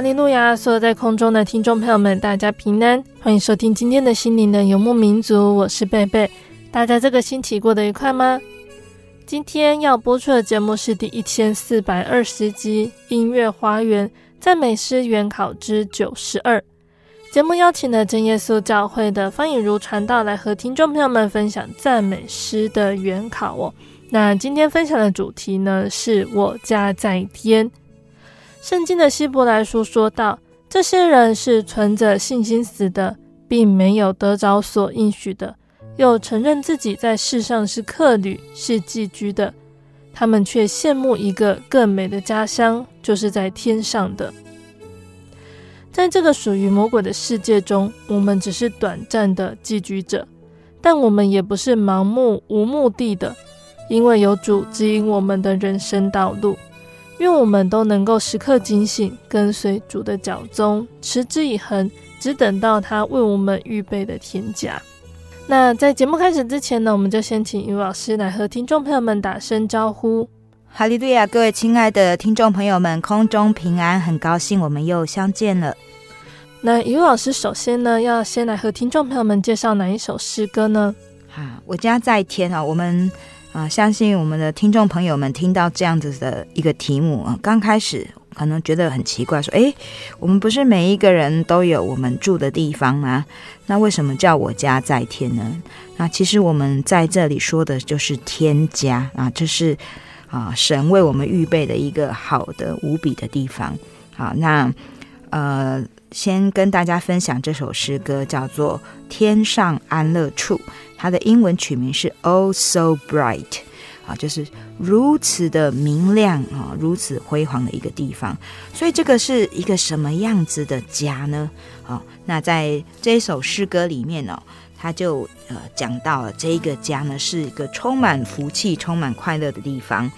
哈利路亚！所有在空中的听众朋友们，大家平安，欢迎收听今天的心灵的游牧民族，我是贝贝。大家这个星期过得愉快吗？今天要播出的节目是第一千四百二十集《音乐花园赞美诗原考之九十二》。节目邀请了真耶稣教会的方颖如传道来和听众朋友们分享赞美诗的原考哦。那今天分享的主题呢，是我家在天。圣经的希伯来书说道：“这些人是存着信心死的，并没有得着所应许的，又承认自己在世上是客旅，是寄居的。他们却羡慕一个更美的家乡，就是在天上的。在这个属于魔鬼的世界中，我们只是短暂的寄居者，但我们也不是盲目无目的的，因为有主指引我们的人生道路。”愿我们都能够时刻警醒，跟随主的脚踪，持之以恒，只等到他为我们预备的天价。那在节目开始之前呢，我们就先请于老师来和听众朋友们打声招呼。哈利路亚，各位亲爱的听众朋友们，空中平安，很高兴我们又相见了。那于老师首先呢，要先来和听众朋友们介绍哪一首诗歌呢？啊，我家在天啊，我们。啊，相信我们的听众朋友们听到这样子的一个题目啊，刚开始可能觉得很奇怪，说：“诶，我们不是每一个人都有我们住的地方吗？那为什么叫我家在天呢？”那其实我们在这里说的就是天家啊，这是啊神为我们预备的一个好的无比的地方。好，那呃，先跟大家分享这首诗歌，叫做《天上安乐处》。它的英文取名是 Oh So Bright，啊，就是如此的明亮啊，如此辉煌的一个地方。所以这个是一个什么样子的家呢？啊，那在这一首诗歌里面呢，他就呃讲到了这个家呢是一个充满福气、充满快乐的地方。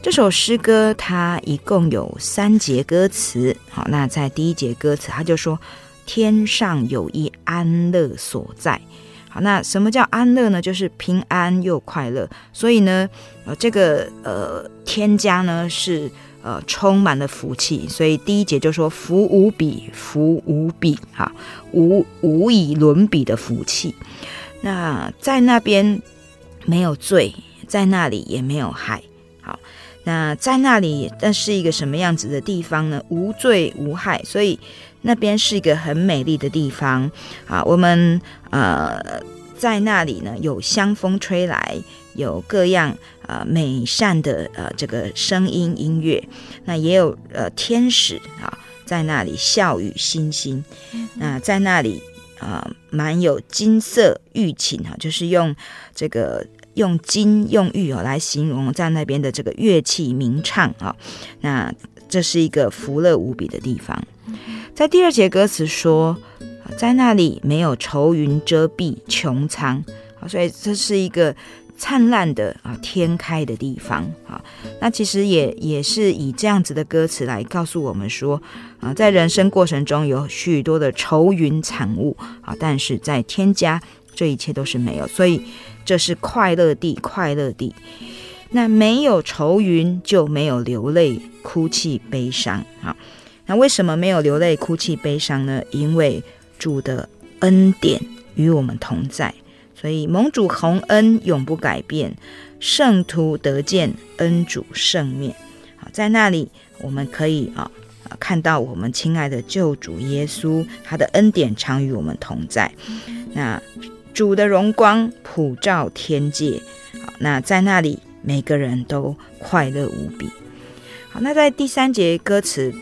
这首诗歌它一共有三节歌词。好，那在第一节歌词，他就说：“天上有一安乐所在。”好，那什么叫安乐呢？就是平安又快乐。所以呢，呃，这个呃天家呢是呃充满了福气。所以第一节就说福无比，福无比，哈，无无以伦比的福气。那在那边没有罪，在那里也没有害。好，那在那里那是一个什么样子的地方呢？无罪无害，所以。那边是一个很美丽的地方。啊，我们呃在那里呢，有香风吹来，有各样呃美善的呃这个声音音乐，那也有呃天使啊在那里笑语欣欣，那在那里啊蛮有金色玉琴哈，就是用这个用金用玉哦来形容在那边的这个乐器鸣唱啊，那这是一个福乐无比的地方。在第二节歌词说，在那里没有愁云遮蔽穹苍，啊，所以这是一个灿烂的啊天开的地方啊。那其实也也是以这样子的歌词来告诉我们说啊，在人生过程中有许多的愁云惨雾啊，但是在天家这一切都是没有，所以这是快乐地，快乐地。那没有愁云，就没有流泪、哭泣、悲伤啊。那为什么没有流泪、哭泣、悲伤呢？因为主的恩典与我们同在，所以蒙主洪恩永不改变，圣徒得见恩主圣面。好，在那里我们可以啊看到我们亲爱的救主耶稣，他的恩典常与我们同在。那主的荣光普照天界，好，那在那里。每个人都快乐无比。好，那在第三节歌词，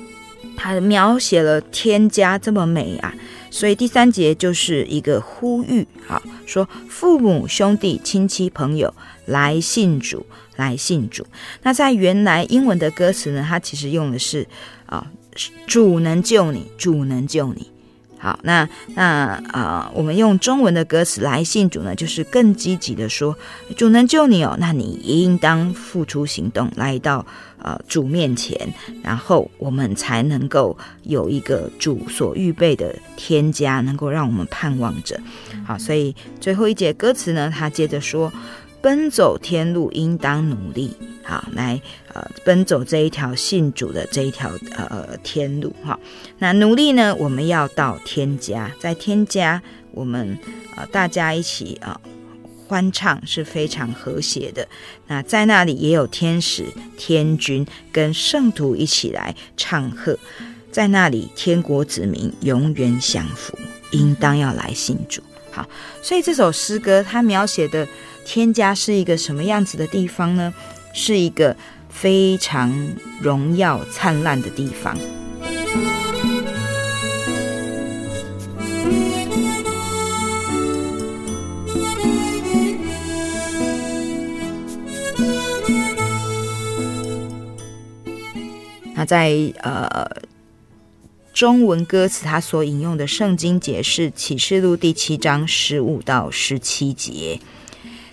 他描写了天家这么美啊，所以第三节就是一个呼吁，啊，说父母兄弟亲戚朋友来信主，来信主。那在原来英文的歌词呢，它其实用的是啊，主能救你，主能救你。好，那那啊、呃，我们用中文的歌词来信主呢，就是更积极的说，主能救你哦，那你应当付出行动，来到呃主面前，然后我们才能够有一个主所预备的添加，能够让我们盼望着。好，所以最后一节歌词呢，他接着说。奔走天路，应当努力，好来呃奔走这一条信主的这一条呃天路哈。那努力呢，我们要到天家，在天家我们呃大家一起啊、呃、欢唱是非常和谐的。那在那里也有天使天君跟圣徒一起来唱和，在那里天国子民永远享福，应当要来信主。好，所以这首诗歌它描写的。天家是一个什么样子的地方呢？是一个非常荣耀灿烂的地方。那在呃中文歌词，它所引用的圣经节是启示录第七章十五到十七节。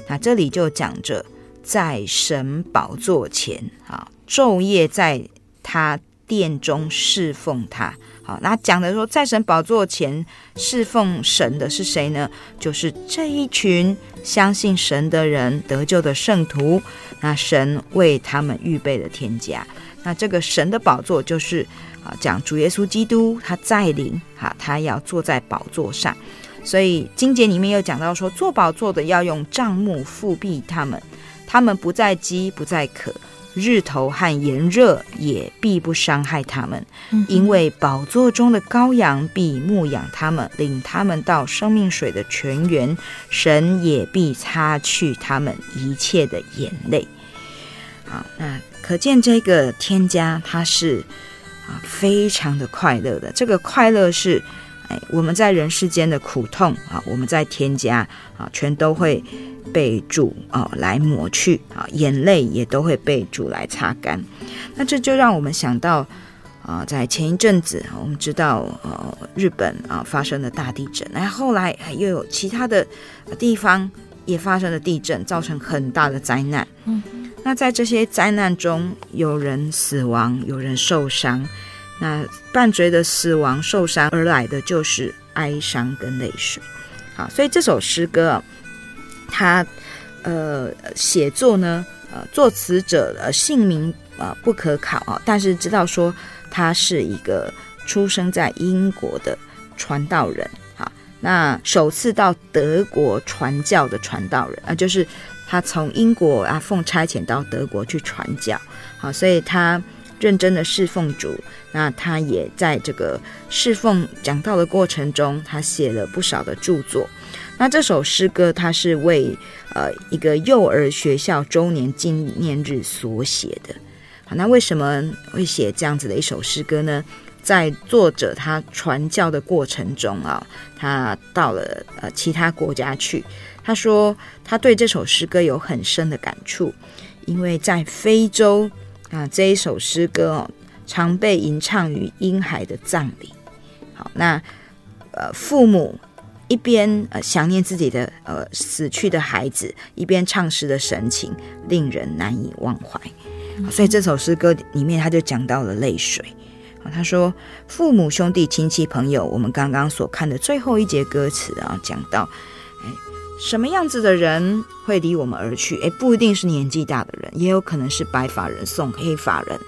那这里就讲着，在神宝座前啊，昼夜在他殿中侍奉他。好，那讲的说，在神宝座前侍奉神的是谁呢？就是这一群相信神的人得救的圣徒。那神为他们预备了天家。那这个神的宝座就是啊，讲主耶稣基督他在临，哈，他要坐在宝座上。所以经节里面又讲到说，做宝座的要用帐幕覆庇他们，他们不再饥，不再渴，日头和炎热也必不伤害他们，因为宝座中的羔羊必牧养他们，领他们到生命水的泉源，神也必擦去他们一切的眼泪。好，那可见这个添加它是啊非常的快乐的，这个快乐是。哎，我们在人世间的苦痛啊，我们在添加啊，全都会被主啊来抹去啊，眼泪也都会被主来擦干。那这就让我们想到啊，在前一阵子我们知道呃日本啊发生了大地震，那后来又有其他的地方也发生了地震，造成很大的灾难。嗯，那在这些灾难中，有人死亡，有人受伤。那伴随着死亡、受伤而来的就是哀伤跟泪水，好，所以这首诗歌啊，它呃写作呢，呃作词者的姓名啊、不可考啊，但是知道说他是一个出生在英国的传道人，好，那首次到德国传教的传道人啊，就是他从英国啊奉差遣到德国去传教，好，所以他。认真的侍奉主，那他也在这个侍奉讲道的过程中，他写了不少的著作。那这首诗歌，他是为呃一个幼儿学校周年纪念日所写的。好，那为什么会写这样子的一首诗歌呢？在作者他传教的过程中啊，他到了呃其他国家去，他说他对这首诗歌有很深的感触，因为在非洲。啊，这一首诗歌哦，常被吟唱于婴孩的葬礼。好，那呃，父母一边呃想念自己的呃死去的孩子，一边唱诗的神情令人难以忘怀。所以这首诗歌里面他就讲到了泪水，他说父母兄弟亲戚朋友，我们刚刚所看的最后一节歌词啊，讲到哎什么样子的人会离我们而去？哎，不一定是年纪大的人，也有可能是白发人送黑发人。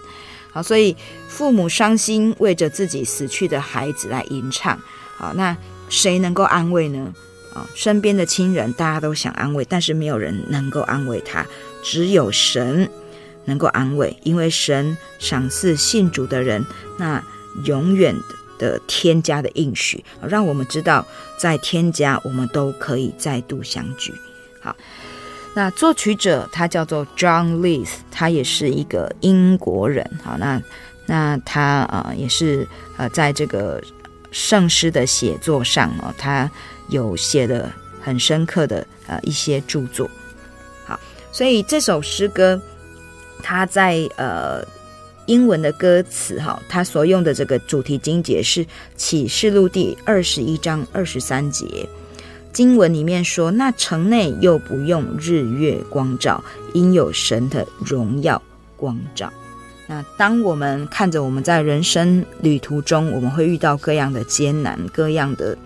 好，所以父母伤心为着自己死去的孩子来吟唱。好，那谁能够安慰呢？啊，身边的亲人大家都想安慰，但是没有人能够安慰他，只有神能够安慰，因为神赏赐信主的人那永远的天家的应许，让我们知道在天家我们都可以再度相聚。好。那作曲者他叫做 John Leith，他也是一个英国人。好，那那他啊、呃、也是呃在这个圣诗的写作上哦，他有写的很深刻的呃一些著作。好，所以这首诗歌，他在呃英文的歌词哈，他所用的这个主题经节是启示录第二十一章二十三节。经文里面说，那城内又不用日月光照，因有神的荣耀光照。那当我们看着我们在人生旅途中，我们会遇到各样的艰难、各样的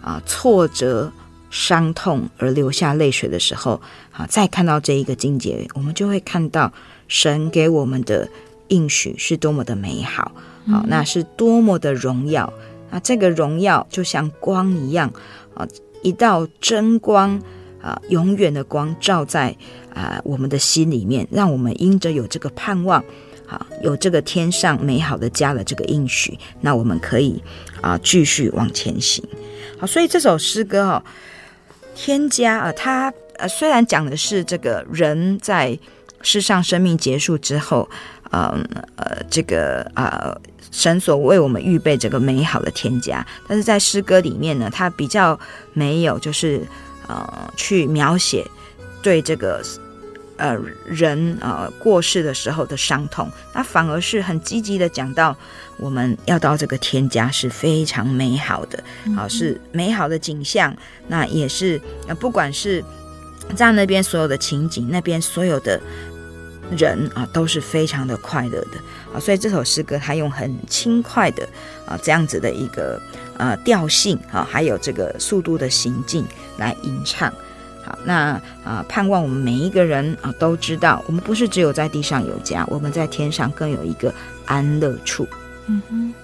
啊挫折、伤痛而流下泪水的时候，啊，再看到这一个境界，我们就会看到神给我们的应许是多么的美好，好，那是多么的荣耀。那这个荣耀就像光一样啊。一道真光啊，永远的光照在啊我们的心里面，让我们因着有这个盼望，啊，有这个天上美好的家的这个应许，那我们可以啊继续往前行。好，所以这首诗歌哈，添加啊，它呃虽然讲的是这个人在世上生命结束之后，嗯呃这个啊。神所为我们预备这个美好的添加，但是在诗歌里面呢，它比较没有就是呃去描写对这个呃人呃过世的时候的伤痛，那反而是很积极的讲到我们要到这个天家是非常美好的，啊、呃、是美好的景象，那也是呃不管是在那边所有的情景，那边所有的。人啊都是非常的快乐的啊，所以这首诗歌它用很轻快的啊这样子的一个呃调性啊，还有这个速度的行进来吟唱。好，那啊盼望我们每一个人啊都知道，我们不是只有在地上有家，我们在天上更有一个安乐处。嗯哼，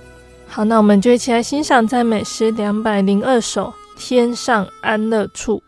好，那我们就一起来欣赏赞美诗两百零二首《天上安乐处》。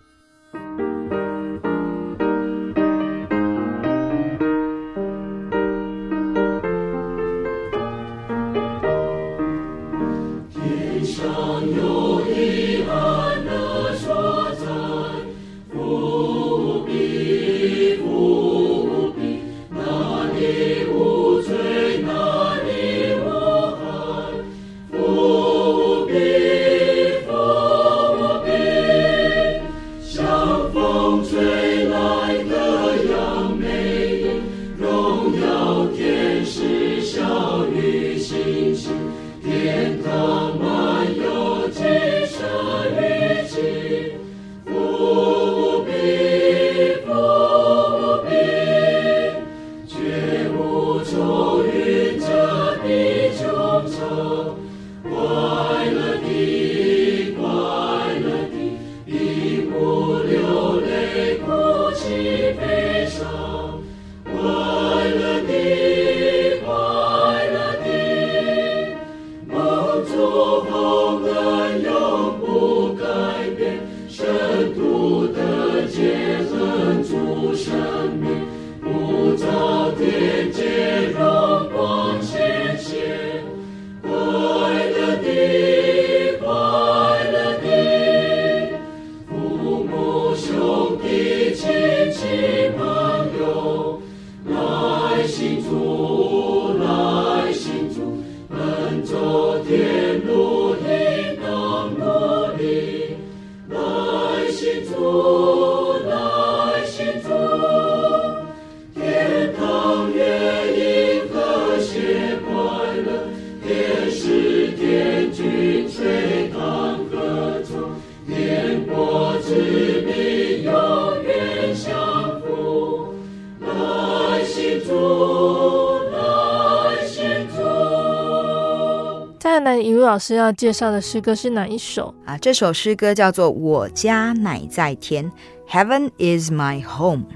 老师要介绍的诗歌是哪一首啊？这首诗歌叫做《我家乃在天》，Heaven is my home。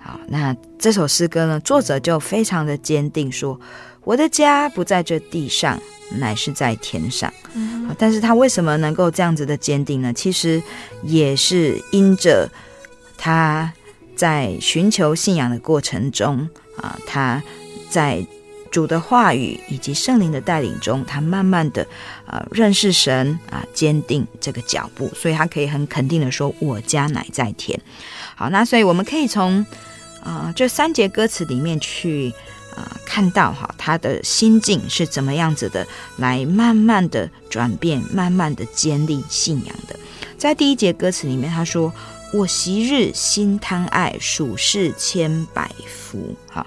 好，那这首诗歌呢，作者就非常的坚定说，我的家不在这地上，乃是在天上。嗯，但是他为什么能够这样子的坚定呢？其实也是因着他在寻求信仰的过程中啊，他在主的话语以及圣灵的带领中，他慢慢的啊认识神啊，坚定这个脚步，所以他可以很肯定的说：“我家乃在天。”好，那所以我们可以从。啊、呃，这三节歌词里面去啊、呃，看到哈，他的心境是怎么样子的，来慢慢的转变，慢慢的建立信仰的。在第一节歌词里面，他说：“我昔日心贪爱，属世千百福。”好，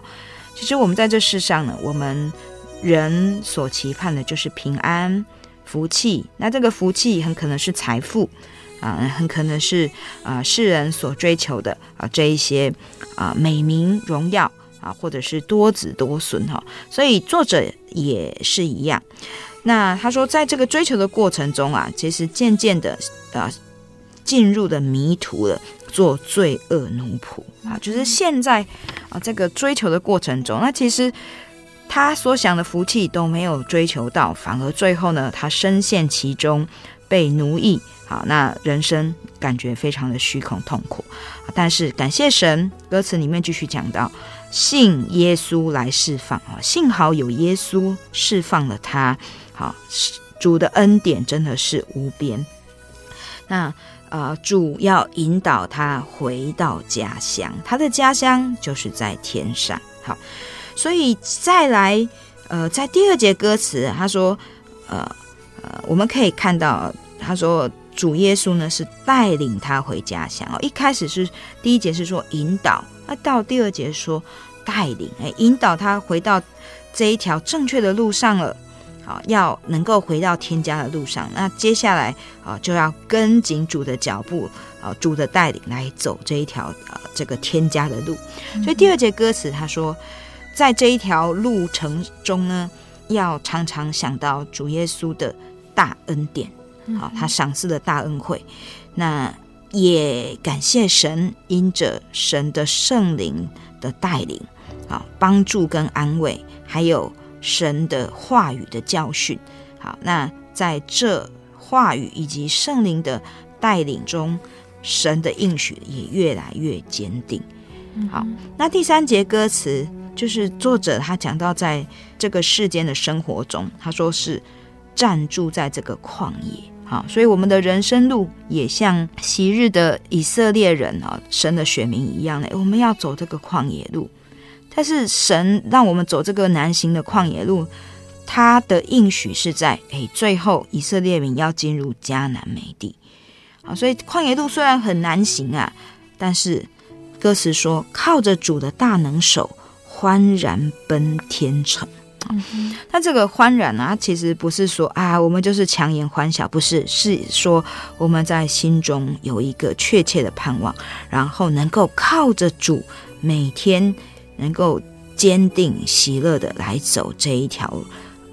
其实我们在这世上呢，我们人所期盼的就是平安、福气。那这个福气很可能是财富。啊，很可能是啊，世人所追求的啊，这一些啊美名荣耀啊，或者是多子多孙哈，所以作者也是一样。那他说，在这个追求的过程中啊，其实渐渐的啊，进入的迷途了，做罪恶奴仆啊，就是现在啊，这个追求的过程中，那其实他所想的福气都没有追求到，反而最后呢，他深陷其中，被奴役。好，那人生感觉非常的虚空痛苦，但是感谢神，歌词里面继续讲到，信耶稣来释放啊，幸好有耶稣释放了他，好，主的恩典真的是无边。那呃，主要引导他回到家乡，他的家乡就是在天上。好，所以再来呃，在第二节歌词，他说呃呃，我们可以看到他说。主耶稣呢是带领他回家乡哦，一开始是第一节是说引导，那到第二节说带领，哎，引导他回到这一条正确的路上了，好，要能够回到天家的路上，那接下来啊就要跟紧主的脚步，啊，主的带领来走这一条啊这个天家的路，所以第二节歌词他说，在这一条路程中呢，要常常想到主耶稣的大恩典。好，他赏赐的大恩惠，那也感谢神，因着神的圣灵的带领，啊帮助跟安慰，还有神的话语的教训。好，那在这话语以及圣灵的带领中，神的应许也越来越坚定。好，那第三节歌词就是作者他讲到，在这个世间的生活中，他说是暂住在这个旷野。好，所以我们的人生路也像昔日的以色列人啊，神的选民一样呢，我们要走这个旷野路。但是神让我们走这个难行的旷野路，他的应许是在诶，最后以色列民要进入迦南美地。啊，所以旷野路虽然很难行啊，但是歌词说靠着主的大能手，欢然奔天城。嗯，那这个欢然啊，其实不是说啊，我们就是强颜欢笑，不是，是说我们在心中有一个确切的盼望，然后能够靠着主，每天能够坚定喜乐的来走这一条，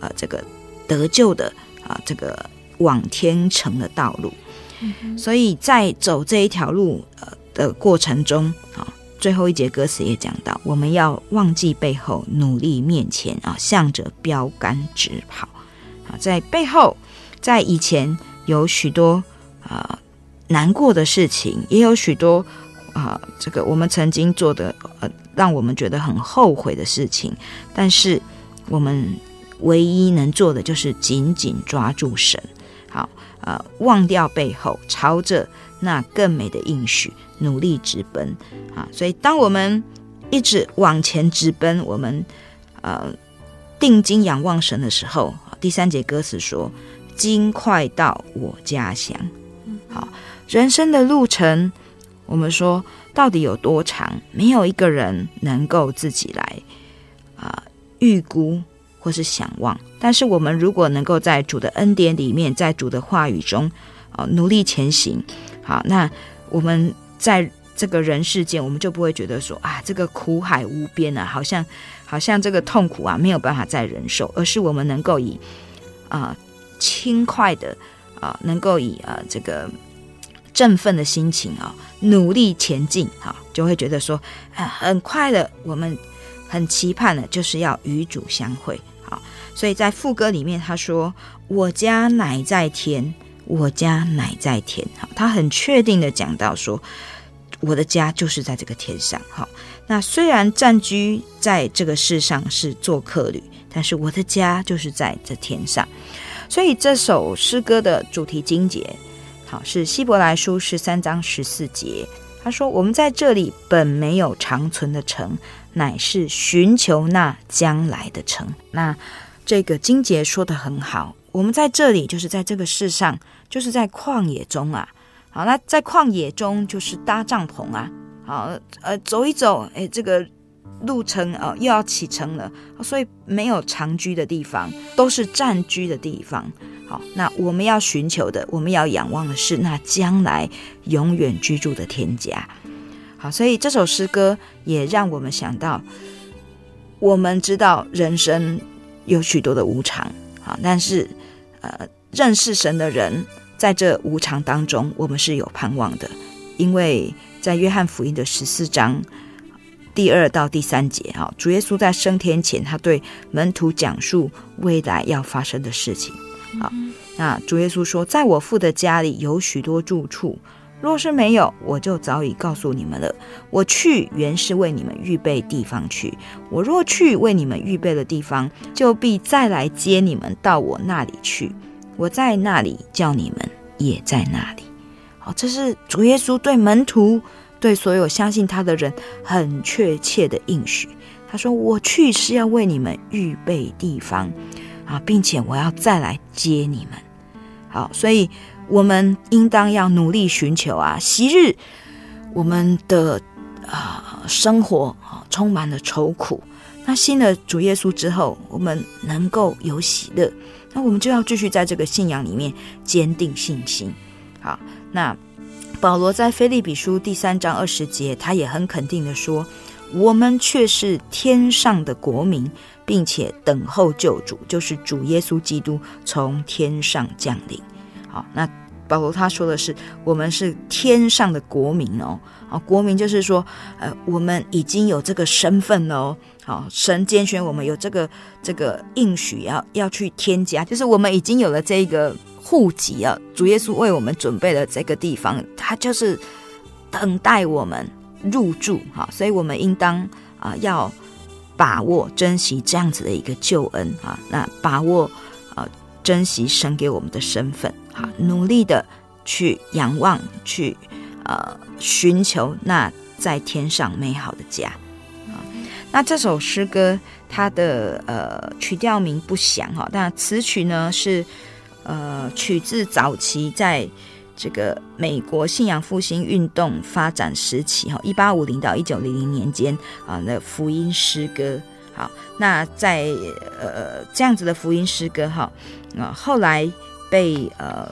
呃，这个得救的啊，这个往天成的道路。嗯，所以在走这一条路呃的过程中啊。最后一节歌词也讲到，我们要忘记背后，努力面前啊，向着标杆直跑啊。在背后，在以前有许多啊难过的事情，也有许多啊这个我们曾经做的呃让我们觉得很后悔的事情。但是我们唯一能做的就是紧紧抓住神，好啊，忘掉背后，朝着那更美的应许。努力直奔啊！所以，当我们一直往前直奔，我们呃定睛仰望神的时候，第三节歌词说：“今快到我家乡。”好，人生的路程，我们说到底有多长？没有一个人能够自己来啊、预估或是想望。但是，我们如果能够在主的恩典里面，在主的话语中啊、努力前行，好，那我们。在这个人世间，我们就不会觉得说啊，这个苦海无边啊，好像好像这个痛苦啊没有办法再忍受，而是我们能够以啊轻快的啊，能够以啊这个振奋的心情啊，努力前进啊，就会觉得说，很快的，我们很期盼的，就是要与主相会。好，所以在副歌里面他说：“我家乃在天，我家乃在天。”好，他很确定的讲到说。我的家就是在这个天上，好。那虽然暂居在这个世上是做客旅，但是我的家就是在这天上。所以这首诗歌的主题经节，好，是希伯来书十三章十四节。他说：“我们在这里本没有长存的城，乃是寻求那将来的城。”那这个经节说得很好，我们在这里就是在这个世上，就是在旷野中啊。好，那在旷野中就是搭帐篷啊。好，呃，走一走，哎，这个路程哦又要启程了，所以没有长居的地方，都是暂居的地方。好，那我们要寻求的，我们要仰望的是那将来永远居住的天家。好，所以这首诗歌也让我们想到，我们知道人生有许多的无常，好，但是呃，认识神的人。在这无常当中，我们是有盼望的，因为在约翰福音的十四章第二到第三节，哈，主耶稣在升天前，他对门徒讲述未来要发生的事情。好，那主耶稣说：“在我父的家里有许多住处，若是没有，我就早已告诉你们了。我去原是为你们预备地方去。我若去为你们预备的地方，就必再来接你们到我那里去。”我在那里，叫你们也在那里。好，这是主耶稣对门徒、对所有相信他的人很确切的应许。他说：“我去是要为你们预备地方啊，并且我要再来接你们。”好，所以我们应当要努力寻求啊，昔日我们的啊生活啊充满了愁苦，那信了主耶稣之后，我们能够有喜乐。那我们就要继续在这个信仰里面坚定信心。好，那保罗在腓利比书第三章二十节，他也很肯定的说：“我们却是天上的国民，并且等候救主，就是主耶稣基督从天上降临。”好，那保罗他说的是：“我们是天上的国民哦，啊，国民就是说，呃，我们已经有这个身份了哦。”好，神拣选我们有这个这个应许，要要去添加，就是我们已经有了这个户籍啊。主耶稣为我们准备了这个地方，他就是等待我们入住。哈，所以我们应当啊要把握珍惜这样子的一个救恩啊，那把握啊珍惜神给我们的身份，哈，努力的去仰望，去呃寻求那在天上美好的家啊。那这首诗歌，它的呃曲调名不详哈，但词曲呢是呃取自早期在这个美国信仰复兴运动发展时期哈，一八五零到一九零零年间啊，那福音诗歌。好，那在呃这样子的福音诗歌哈，啊后来被呃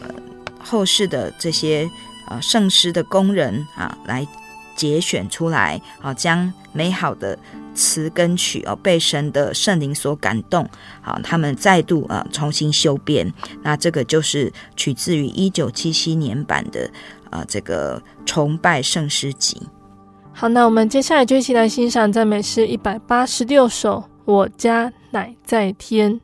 后世的这些啊圣诗的工人啊来节选出来啊，将美好的。词跟曲哦，被神的圣灵所感动，好，他们再度啊重新修编，那这个就是取自于一九七七年版的啊这个崇拜圣诗集。好，那我们接下来就一起来欣赏赞美诗一百八十六首，我家乃在天。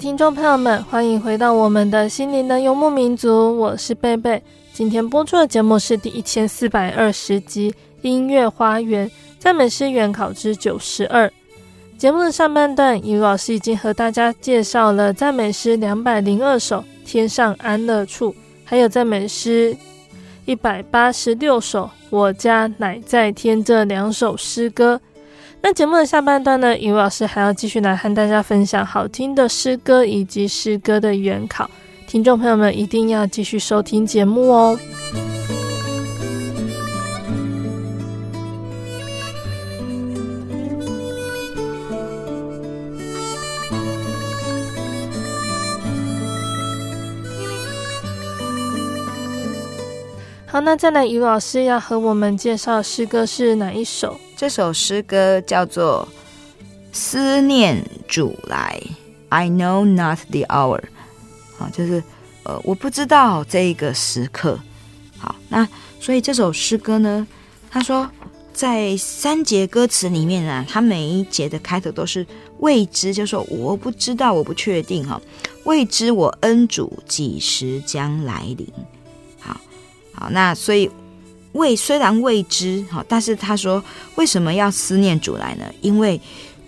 听众朋友们，欢迎回到我们的心灵的游牧民族，我是贝贝。今天播出的节目是第一千四百二十集《音乐花园赞美诗原考之九十二》。节目的上半段，以如老师已经和大家介绍了赞美诗两百零二首《天上安乐处》，还有赞美诗一百八十六首《我家乃在天》这两首诗歌。那节目的下半段呢，以如老师还要继续来和大家分享好听的诗歌以及诗歌的原考，听众朋友们一定要继续收听节目哦。好，那再来，以如老师要和我们介绍诗歌是哪一首？这首诗歌叫做《思念主来》，I know not the hour。好，就是呃，我不知道这个时刻。好，那所以这首诗歌呢，他说在三节歌词里面啊，他每一节的开头都是未知，就说我不知道，我不确定哈，未知我恩主几时将来临。好好，那所以未虽然未知，好，但是他说为什么要思念主来呢？因为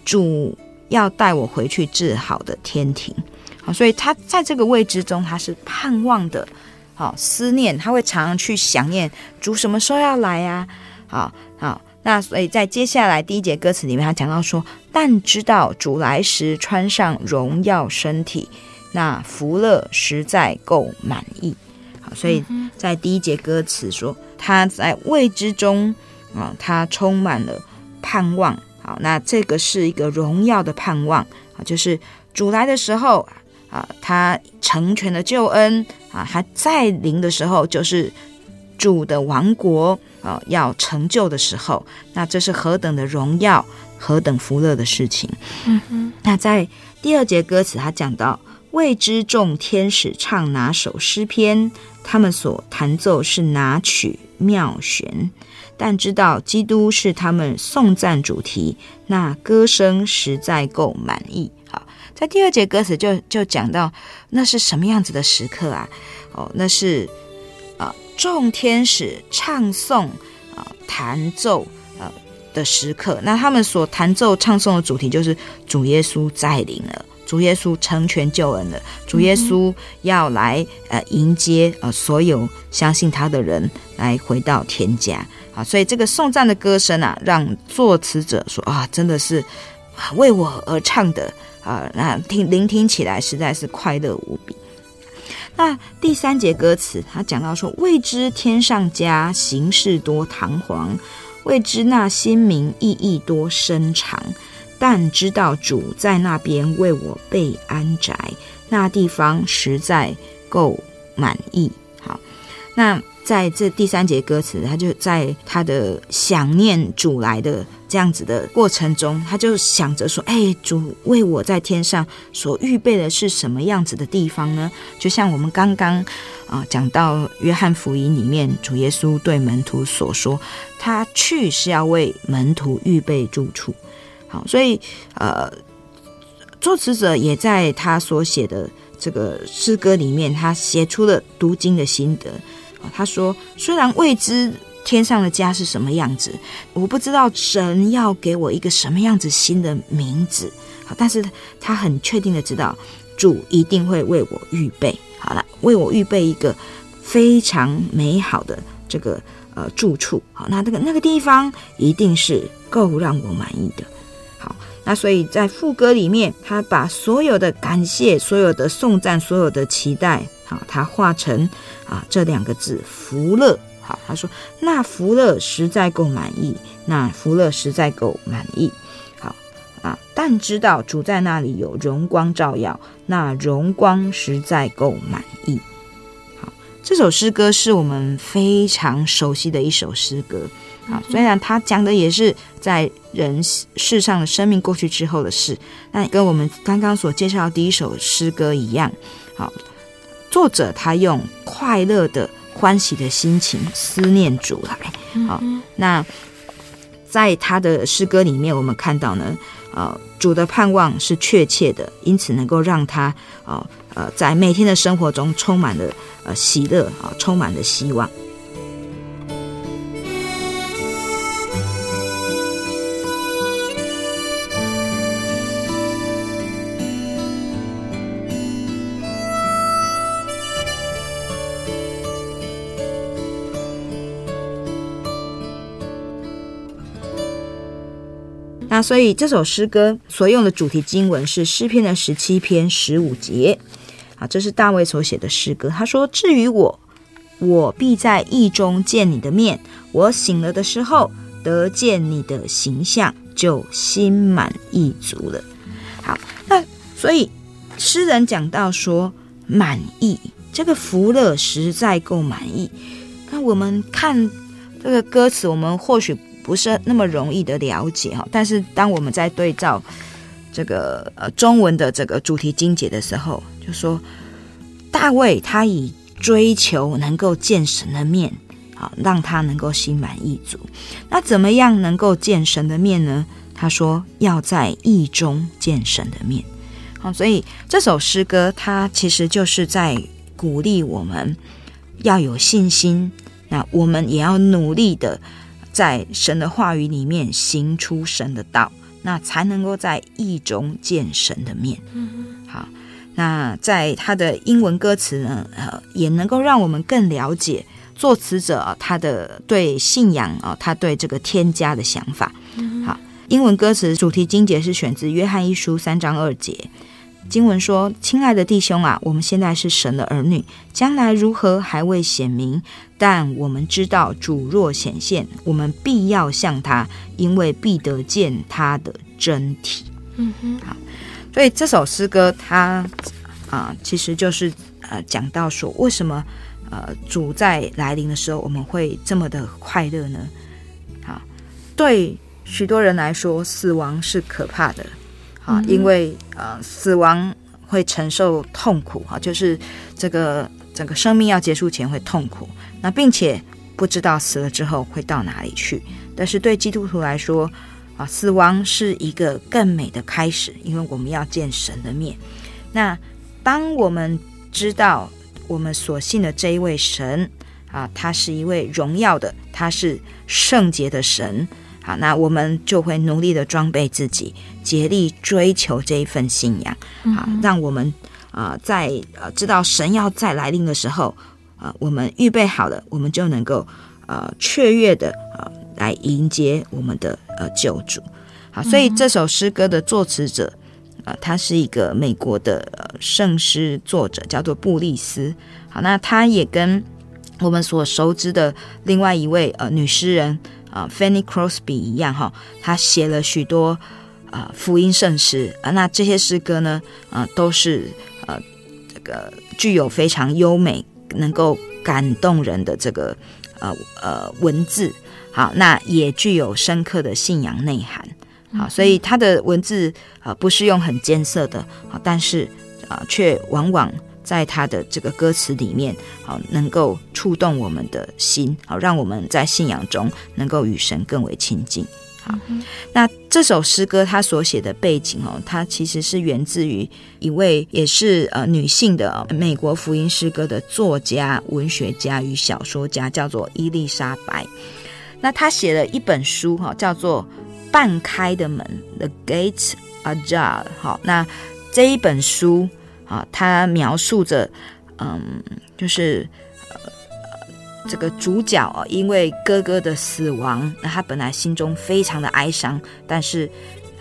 主要带我回去治好的天庭，好，所以他在这个未知中，他是盼望的，好思念，他会常常去想念主什么时候要来呀？好好，那所以在接下来第一节歌词里面，他讲到说，但知道主来时穿上荣耀身体，那福乐实在够满意。”好。所以在第一节歌词说，他在未知中啊，他充满了盼望。好，那这个是一个荣耀的盼望啊，就是主来的时候啊，他成全了救恩啊，他再临的时候，就是主的王国啊要成就的时候。那这是何等的荣耀，何等福乐的事情。嗯哼。那在第二节歌词，他讲到。未知众天使唱哪首诗篇？他们所弹奏是哪曲妙弦？但知道基督是他们颂赞主题，那歌声实在够满意。好，在第二节歌词就就讲到，那是什么样子的时刻啊？哦，那是啊，众天使唱颂啊，弹奏啊的时刻。那他们所弹奏唱颂的主题就是主耶稣再临了。主耶稣成全救恩了，主耶稣要来呃迎接呃所有相信他的人来回到天家啊，所以这个颂赞的歌声啊，让作词者说啊，真的是为我而唱的啊，那听聆听起来实在是快乐无比。那第三节歌词他讲到说，未知天上家形事多堂皇，未知那新民意义多深长。但知道主在那边为我备安宅，那地方实在够满意。好，那在这第三节歌词，他就在他的想念主来的这样子的过程中，他就想着说：“哎，主为我在天上所预备的是什么样子的地方呢？”就像我们刚刚啊讲到约翰福音里面，主耶稣对门徒所说：“他去是要为门徒预备住处。”好，所以呃，作词者也在他所写的这个诗歌里面，他写出了读经的心得。他说：“虽然未知天上的家是什么样子，我不知道神要给我一个什么样子新的名字，好，但是他很确定的知道，主一定会为我预备好了，为我预备一个非常美好的这个呃住处。好，那这个那个地方一定是够让我满意的。”那所以在副歌里面，他把所有的感谢、所有的颂赞、所有的期待，好，他化成啊这两个字“福乐”。好，他说：“那福乐实在够满意，那福乐实在够满意。”好啊，但知道主在那里有荣光照耀，那荣光实在够满意。好，这首诗歌是我们非常熟悉的一首诗歌。啊，虽然他讲的也是在人世上的生命过去之后的事，那跟我们刚刚所介绍的第一首诗歌一样。好，作者他用快乐的、欢喜的心情思念主来。好，那在他的诗歌里面，我们看到呢，呃主的盼望是确切的，因此能够让他哦呃在每天的生活中充满了呃喜乐啊、呃，充满了希望。所以这首诗歌所用的主题经文是诗篇的十七篇十五节，啊，这是大卫所写的诗歌。他说：“至于我，我必在意中见你的面；我醒了的时候，得见你的形象，就心满意足了。”好，那所以诗人讲到说满意，这个福乐实在够满意。那我们看这个歌词，我们或许。不是那么容易的了解哈，但是当我们在对照这个呃中文的这个主题经节的时候，就说大卫他以追求能够见神的面，好让他能够心满意足。那怎么样能够见神的面呢？他说要在意中见神的面。好，所以这首诗歌它其实就是在鼓励我们要有信心，那我们也要努力的。在神的话语里面行出神的道，那才能够在意中见神的面。好，那在他的英文歌词呢，呃，也能够让我们更了解作词者他的对信仰啊，他对这个添加的想法。好，英文歌词主题经节是选自约翰一书三章二节。经文说：“亲爱的弟兄啊，我们现在是神的儿女，将来如何还未显明，但我们知道主若显现，我们必要向他，因为必得见他的真体。”嗯哼，好，所以这首诗歌它啊，其实就是呃讲到说，为什么呃主在来临的时候，我们会这么的快乐呢？好，对许多人来说，死亡是可怕的。啊，因为呃，死亡会承受痛苦哈，就是这个整个生命要结束前会痛苦，那并且不知道死了之后会到哪里去。但是对基督徒来说啊，死亡是一个更美的开始，因为我们要见神的面。那当我们知道我们所信的这一位神啊，他是一位荣耀的，他是圣洁的神。好，那我们就会努力的装备自己，竭力追求这一份信仰。好，让我们啊、呃，在呃知道神要再来临的时候，啊、呃，我们预备好了，我们就能够呃雀跃的啊、呃、来迎接我们的呃救主。好，所以这首诗歌的作词者啊、呃，他是一个美国的呃圣诗作者，叫做布利斯。好，那他也跟我们所熟知的另外一位呃女诗人。啊，Fanny Crosby 一样哈，她写了许多啊福音圣诗啊，那这些诗歌呢，啊都是呃这个具有非常优美、能够感动人的这个呃呃文字，好，那也具有深刻的信仰内涵，好，所以他的文字啊不是用很艰涩的，好，但是啊却往往。在他的这个歌词里面，好能够触动我们的心，好让我们在信仰中能够与神更为亲近。好，那这首诗歌它所写的背景哦，它其实是源自于一位也是呃女性的美国福音诗歌的作家、文学家与小说家，叫做伊丽莎白。那她写了一本书哈，叫做《半开的门》（The Gates Ajar）。好，那这一本书。啊，它描述着，嗯，就是，这个主角啊，因为哥哥的死亡，那他本来心中非常的哀伤，但是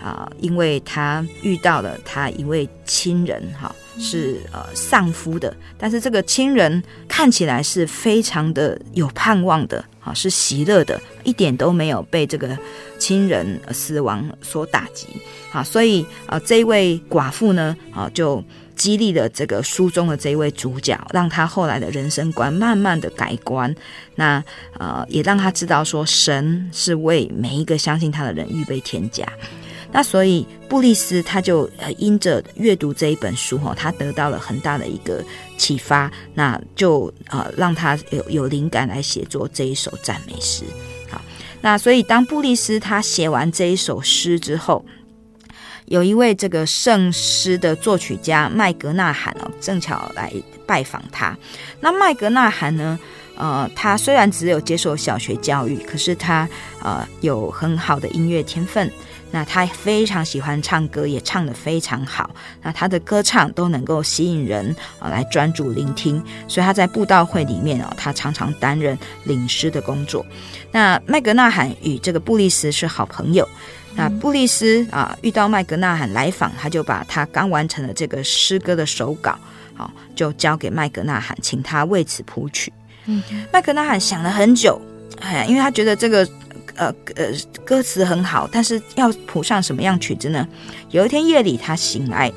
啊，因为他遇到了他一位亲人，哈，是呃丧夫的，但是这个亲人看起来是非常的有盼望的，啊，是喜乐的，一点都没有被这个亲人死亡所打击，啊，所以啊，这一位寡妇呢，啊，就。激励了这个书中的这一位主角，让他后来的人生观慢慢的改观。那呃，也让他知道说，神是为每一个相信他的人预备天家。那所以布利斯他就呃因着阅读这一本书哈，他得到了很大的一个启发，那就呃让他有有灵感来写作这一首赞美诗。好，那所以当布利斯他写完这一首诗之后。有一位这个圣诗的作曲家麦格纳罕哦，正巧来拜访他。那麦格纳罕呢，呃，他虽然只有接受小学教育，可是他呃有很好的音乐天分。那他非常喜欢唱歌，也唱得非常好。那他的歌唱都能够吸引人啊、来专注聆听，所以他在布道会里面哦，他常常担任领诗的工作。那麦格纳罕与这个布利斯是好朋友。那布利斯啊、呃、遇到麦格纳罕来访，他就把他刚完成的这个诗歌的手稿，好、哦、就交给麦格纳罕，请他为此谱曲。嗯，麦格纳罕想了很久，哎，因为他觉得这个。呃呃，歌词很好，但是要谱上什么样曲子呢？有一天夜里，他醒来，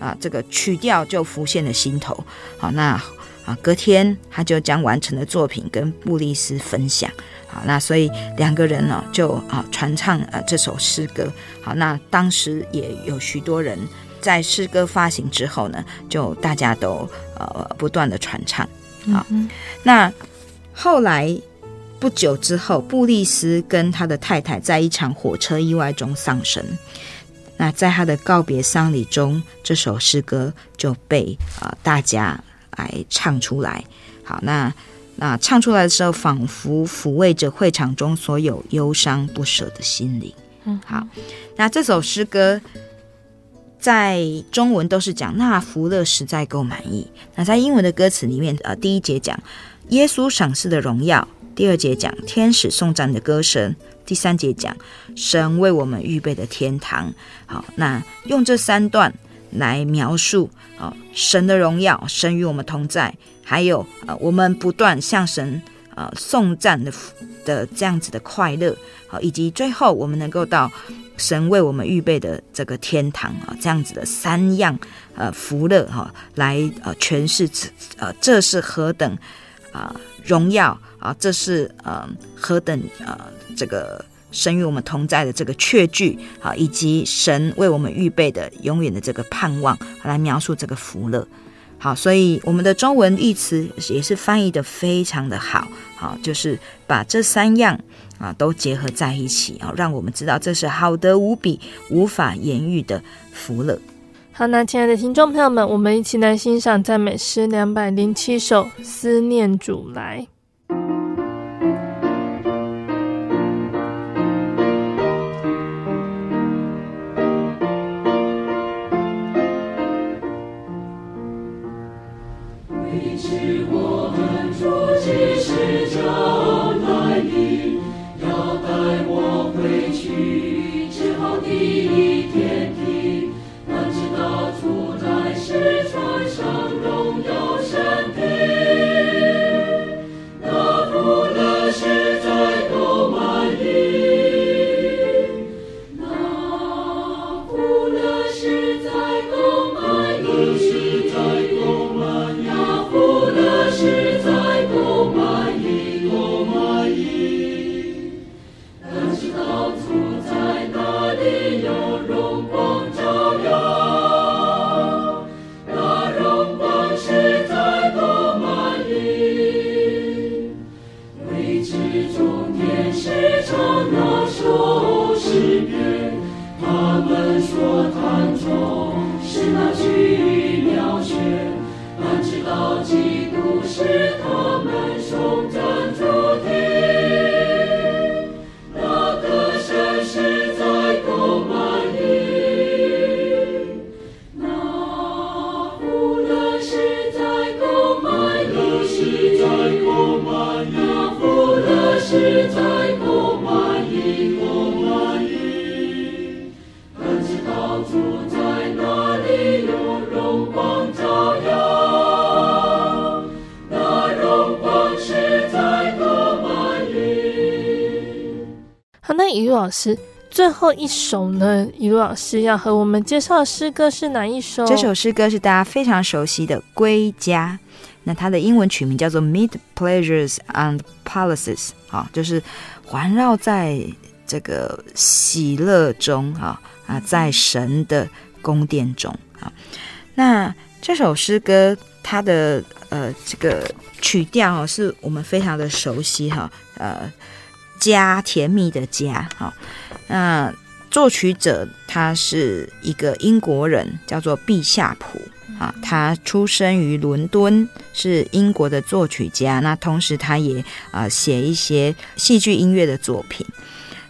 啊，这个曲调就浮现了心头。好，那啊，隔天他就将完成的作品跟布利斯分享。好，那所以两个人呢，就啊传唱啊这首诗歌。好，那当时也有许多人在诗歌发行之后呢，就大家都呃不断的传唱。啊，嗯、那后来。不久之后，布利斯跟他的太太在一场火车意外中丧生。那在他的告别丧礼中，这首诗歌就被啊、呃、大家来唱出来。好，那那唱出来的时候，仿佛抚慰着会场中所有忧伤不舍的心灵。嗯，好，那这首诗歌在中文都是讲那福乐实在够满意。那在英文的歌词里面，呃，第一节讲耶稣赏赐的荣耀。第二节讲天使颂赞的歌声，第三节讲神为我们预备的天堂。好，那用这三段来描述啊，神的荣耀，神与我们同在，还有呃，我们不断向神呃颂赞的的这样子的快乐，好，以及最后我们能够到神为我们预备的这个天堂啊，这样子的三样呃福乐哈，来呃诠释这呃这是何等啊荣耀。啊，这是呃何等呃这个神与我们同在的这个确据好，以及神为我们预备的永远的这个盼望，来描述这个福乐。好，所以我们的中文译词也是翻译的非常的好，好，就是把这三样啊都结合在一起啊，让我们知道这是好的无比、无法言喻的福乐。好，那亲爱的听众朋友们，我们一起来欣赏赞美诗两百零七首《思念主来》。老师，最后一首呢？以路老师要和我们介绍的诗歌是哪一首？这首诗歌是大家非常熟悉的《归家》，那它的英文曲名叫做《Mid Pleasures and Palaces》啊，就是环绕在这个喜乐中啊啊，在神的宫殿中啊。那这首诗歌它的呃这个曲调是我们非常的熟悉哈呃。家，甜蜜的家，好，那作曲者他是一个英国人，叫做毕夏普啊。他出生于伦敦，是英国的作曲家。那同时他也啊写一些戏剧音乐的作品。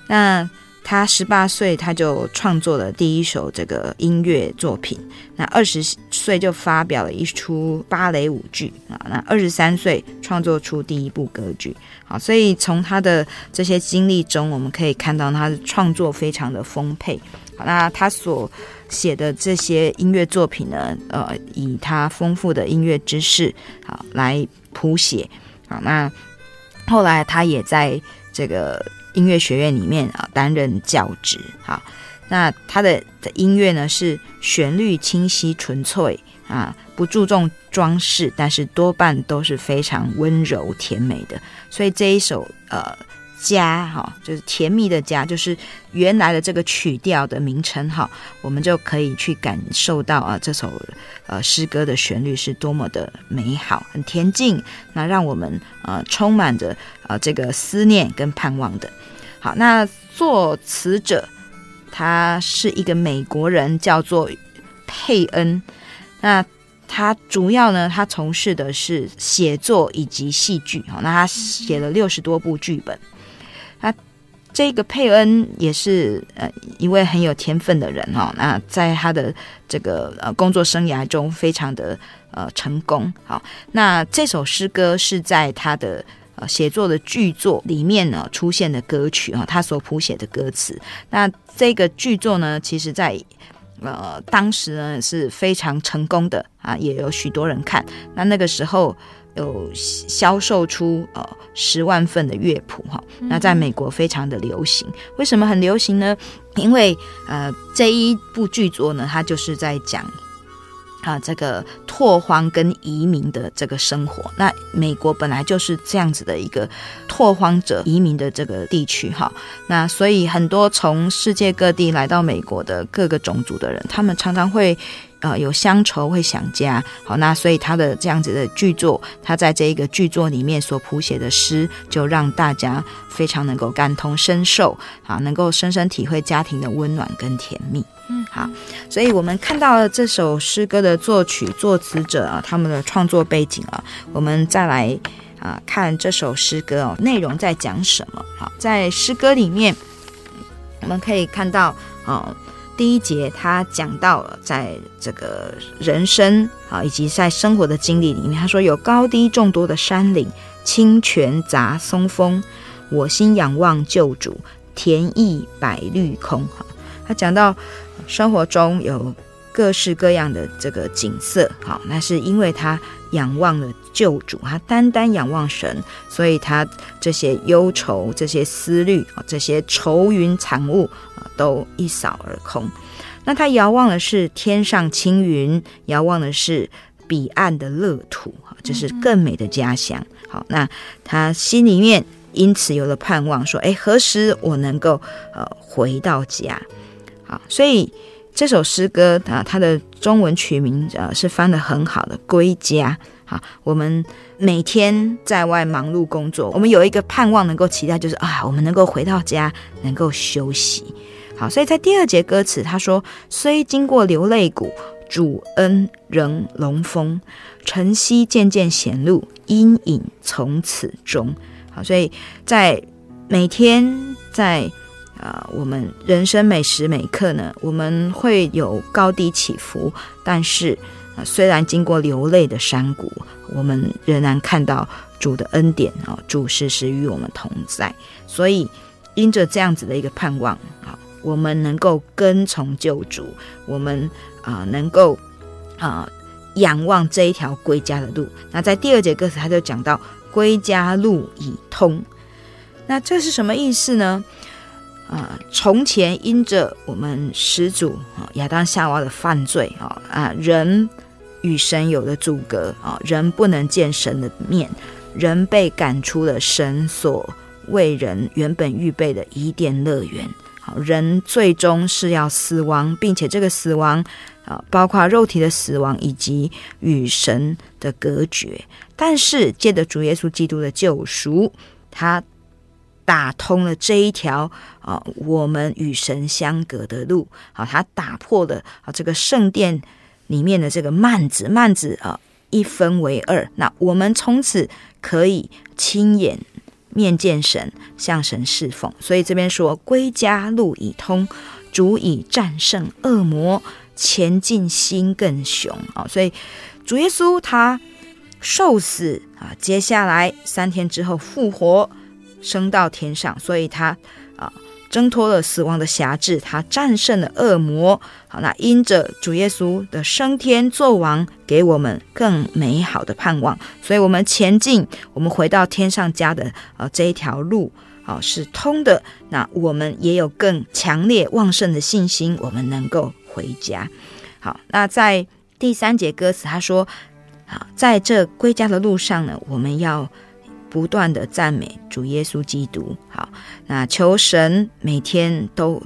那他十八岁他就创作了第一首这个音乐作品。那二十岁就发表了一出芭蕾舞剧啊。那二十三岁创作出第一部歌剧。好，所以从他的这些经历中，我们可以看到他的创作非常的丰沛。好，那他所写的这些音乐作品呢，呃，以他丰富的音乐知识，好来谱写。好，那后来他也在这个音乐学院里面啊担任教职。好，那他的的音乐呢是旋律清晰纯粹啊。不注重装饰，但是多半都是非常温柔甜美的。所以这一首呃家哈，就是甜蜜的家，就是原来的这个曲调的名称哈，我们就可以去感受到啊这首呃诗歌的旋律是多么的美好，很恬静，那让我们呃充满着呃这个思念跟盼望的。好，那作词者他是一个美国人，叫做佩恩，那。他主要呢，他从事的是写作以及戏剧，哈，那他写了六十多部剧本。这个佩恩也是呃一位很有天分的人，哈，那在他的这个呃工作生涯中非常的呃成功，好，那这首诗歌是在他的呃写作的剧作里面呢出现的歌曲，哈，他所谱写的歌词。那这个剧作呢，其实在呃，当时呢是非常成功的啊，也有许多人看。那那个时候有销售出呃十万份的乐谱哈，那在美国非常的流行。为什么很流行呢？因为呃这一部剧作呢，它就是在讲。啊，这个拓荒跟移民的这个生活，那美国本来就是这样子的一个拓荒者移民的这个地区哈，那所以很多从世界各地来到美国的各个种族的人，他们常常会。呃，有乡愁会想家，好，那所以他的这样子的剧作，他在这一个剧作里面所谱写的诗，就让大家非常能够感同身受，啊，能够深深体会家庭的温暖跟甜蜜。嗯，好，所以我们看到了这首诗歌的作曲作词者啊，他们的创作背景啊，我们再来啊看这首诗歌哦，内容在讲什么？好，在诗歌里面，我们可以看到啊。第一节，他讲到了在这个人生啊，以及在生活的经历里面，他说有高低众多的山岭、清泉杂松风，我心仰望救主，田意百绿空。哈，他讲到生活中有各式各样的这个景色，好，那是因为他仰望了救主，他单单仰望神，所以他这些忧愁、这些思虑、这些愁云惨雾。都一扫而空。那他遥望的是天上青云，遥望的是彼岸的乐土，哈，就是更美的家乡。好，那他心里面因此有了盼望，说：“哎，何时我能够呃回到家？”好，所以这首诗歌啊，它的中文曲名呃是翻得很好的《归家》。好，我们每天在外忙碌工作，我们有一个盼望，能够期待，就是啊，我们能够回到家，能够休息。好，所以在第二节歌词，他说：“虽经过流泪谷，主恩仍龙丰，晨曦渐渐显露，阴影从此终。”好，所以在每天在啊、我们人生每时每刻呢，我们会有高低起伏，但是虽然经过流泪的山谷，我们仍然看到主的恩典啊，主时时与我们同在。所以因着这样子的一个盼望啊。我们能够跟从救主，我们啊、能够啊、仰望这一条归家的路。那在第二节歌词，他就讲到归家路已通。那这是什么意思呢？啊、从前因着我们始祖啊亚当夏娃的犯罪啊啊，人与神有了阻隔啊，人不能见神的面，人被赶出了神所为人原本预备的伊甸乐园。好人最终是要死亡，并且这个死亡啊，包括肉体的死亡以及与神的隔绝。但是借着主耶稣基督的救赎，他打通了这一条啊，我们与神相隔的路。好，他打破了啊这个圣殿里面的这个幔子，幔子啊一分为二。那我们从此可以亲眼面见神，向神侍奉。所以这边说，归家路已通，足以战胜恶魔，前进心更雄啊。所以主耶稣他。受死啊，接下来三天之后复活，升到天上，所以他挣脱了死亡的辖制，他战胜了恶魔。好，那因着主耶稣的升天作王，给我们更美好的盼望，所以我们前进，我们回到天上家的呃这一条路好是通的。那我们也有更强烈旺盛的信心，我们能够回家。好，那在第三节歌词他说。好，在这归家的路上呢，我们要不断的赞美主耶稣基督。好，那求神每天都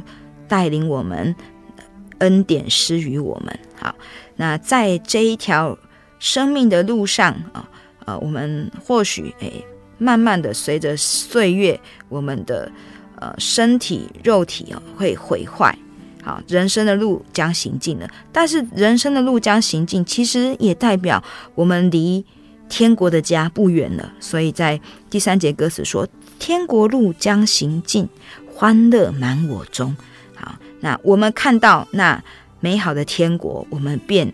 带领我们，恩典施予我们。好，那在这一条生命的路上啊，呃，我们或许诶，慢慢的随着岁月，我们的呃身体肉体啊会毁坏。好，人生的路将行尽了，但是人生的路将行尽，其实也代表我们离天国的家不远了。所以在第三节歌词说：“天国路将行尽，欢乐满我中。”好，那我们看到那美好的天国，我们便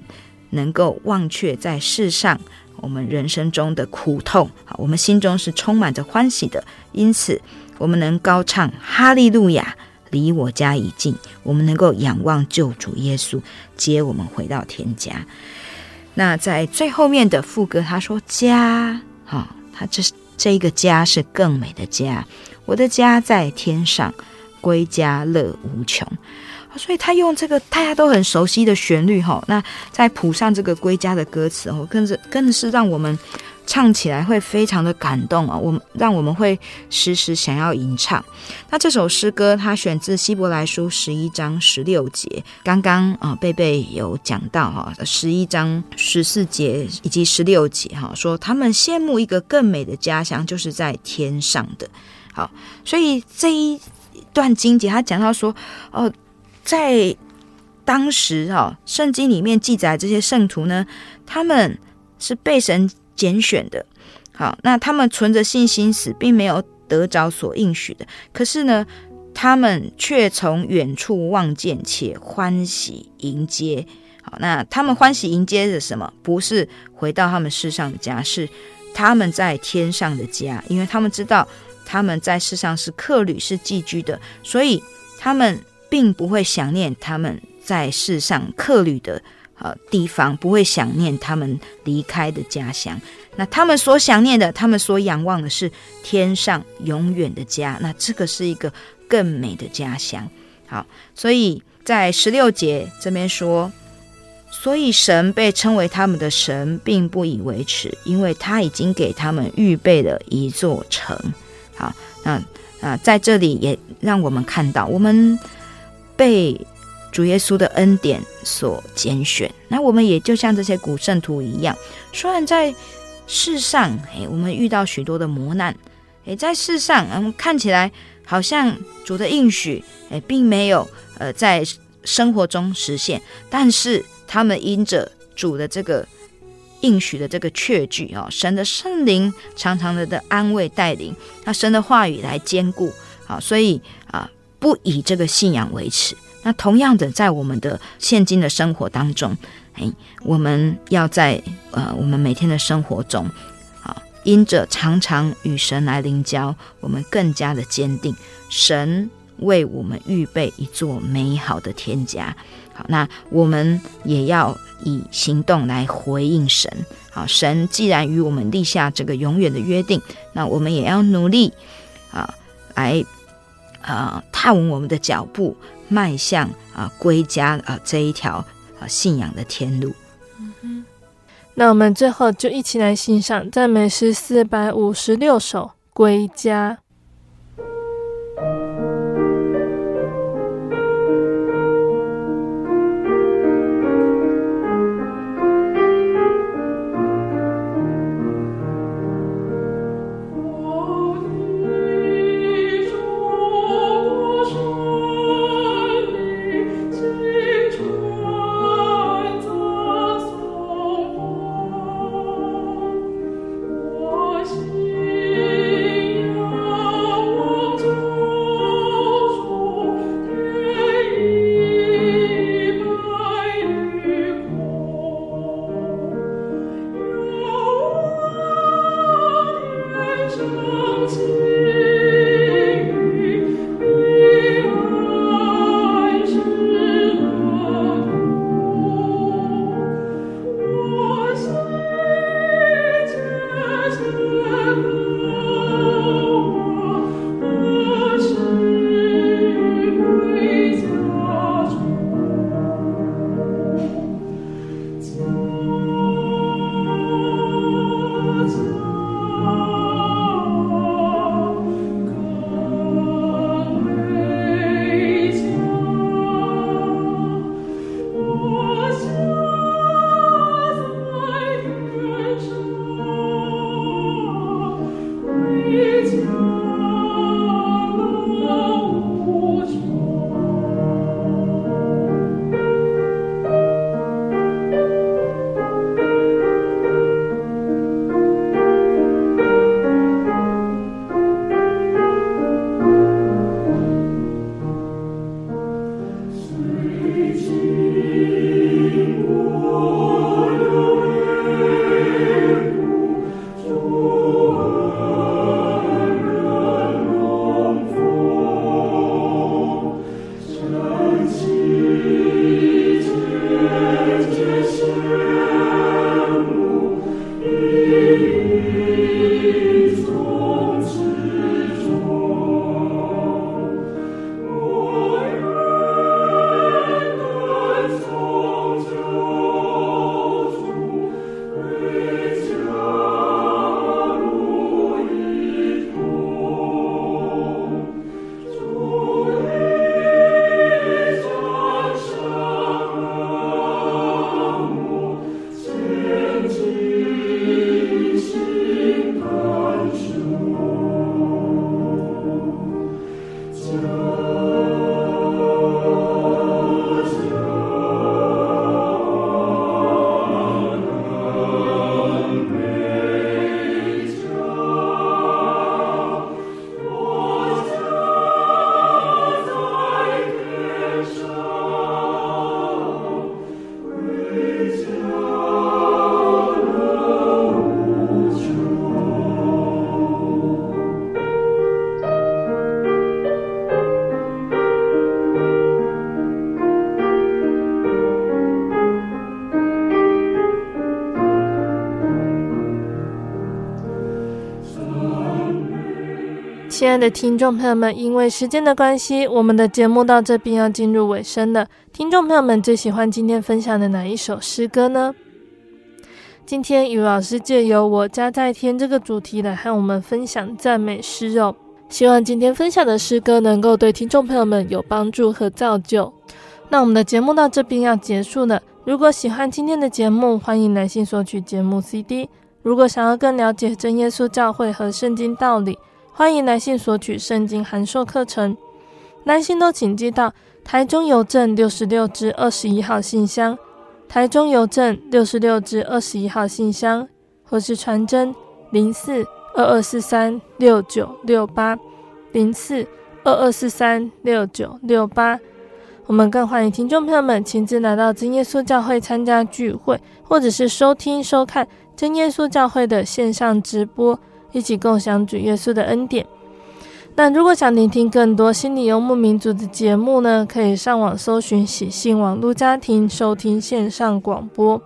能够忘却在世上我们人生中的苦痛。好，我们心中是充满着欢喜的，因此我们能高唱哈利路亚。离我家已近，我们能够仰望救主耶稣接我们回到天家。那在最后面的副歌，他说：“家，哈、哦，他这这一个家是更美的家，我的家在天上，归家乐无穷。”所以他用这个大家都很熟悉的旋律，哈、那再谱上这个归家的歌词，哦，更是更是让我们。唱起来会非常的感动啊！我们让我们会时时想要吟唱。那这首诗歌它选自希伯来书十一章十六节。刚刚啊，贝贝有讲到哈，十一章十四节以及十六节哈，说他们羡慕一个更美的家乡，就是在天上的。好，所以这一段经节他讲到说，哦，在当时哈，圣经里面记载这些圣徒呢，他们是被神。拣选的，好，那他们存着信心死，并没有得着所应许的。可是呢，他们却从远处望见，且欢喜迎接。好，那他们欢喜迎接的什么？不是回到他们世上的家，是他们在天上的家。因为他们知道他们在世上是客旅，是寄居的，所以他们并不会想念他们在世上客旅的。呃，地方不会想念他们离开的家乡，那他们所想念的，他们所仰望的是天上永远的家，那这个是一个更美的家乡。好，所以在十六节这边说，所以神被称为他们的神，并不以为耻，因为他已经给他们预备了一座城。好，那啊，在这里也让我们看到，我们被。主耶稣的恩典所拣选，那我们也就像这些古圣徒一样，虽然在世上，哎，我们遇到许多的磨难，哎，在世上，嗯，看起来好像主的应许，哎，并没有呃在生活中实现，但是他们因着主的这个应许的这个确据啊，神的圣灵常常的的安慰带领，那神的话语来坚固，啊，所以啊，不以这个信仰为耻。那同样的，在我们的现今的生活当中，哎，我们要在呃，我们每天的生活中，啊，因着常常与神来灵交，我们更加的坚定，神为我们预备一座美好的天家。好，那我们也要以行动来回应神。好，神既然与我们立下这个永远的约定，那我们也要努力啊，来啊，踏稳我们的脚步。迈向啊归家啊这一条啊信仰的天路。嗯，那我们最后就一起来欣赏赞美诗四百五十六首《归家》。亲爱的听众朋友们，因为时间的关系，我们的节目到这边要进入尾声了。听众朋友们最喜欢今天分享的哪一首诗歌呢？今天雨老师借由我家在天这个主题来和我们分享赞美诗哦。希望今天分享的诗歌能够对听众朋友们有帮助和造就。那我们的节目到这边要结束了。如果喜欢今天的节目，欢迎来信索取节目 CD。如果想要更了解真耶稣教会和圣经道理，欢迎来信索取圣经函授课程。来信都请寄到台中邮政六十六支二十一号信箱。台中邮政六十六支二十一号信箱，或是传真零四二二四三六九六八零四二二四三六九六八。我们更欢迎听众朋友们亲自来到真耶稣教会参加聚会，或者是收听收看真耶稣教会的线上直播，一起共享主耶稣的恩典。那如果想聆听更多心灵游牧民族的节目呢，可以上网搜寻喜信网络家庭收听线上广播。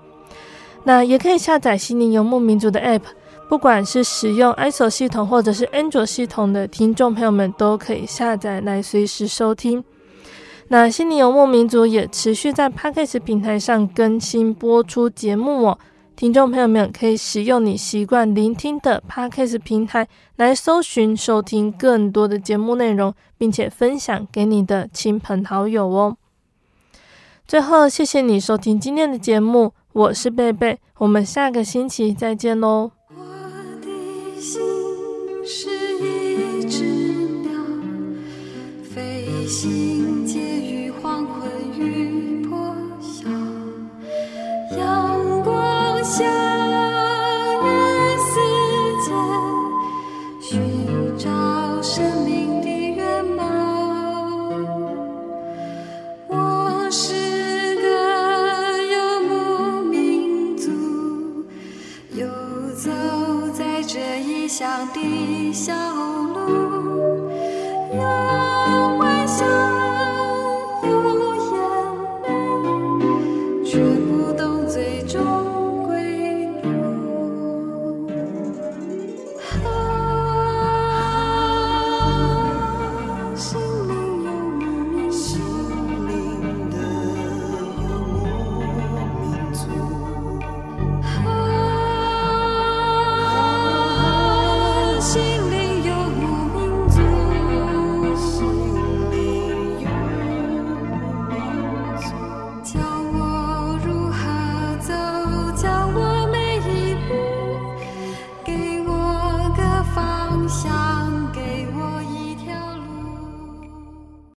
那也可以下载心灵游牧民族的 App，不管是使用 i s o 系统或者是安卓系统的听众朋友们，都可以下载来随时收听。那心灵游牧民族也持续在 Podcast 平台上更新播出节目哦。听众朋友们可以使用你习惯聆听的 Podcast 平台来搜寻、收听更多的节目内容，并且分享给你的亲朋好友哦。最后，谢谢你收听今天的节目，我是贝贝，我们下个星期再见喽。我的心是一只鸟，飞行下。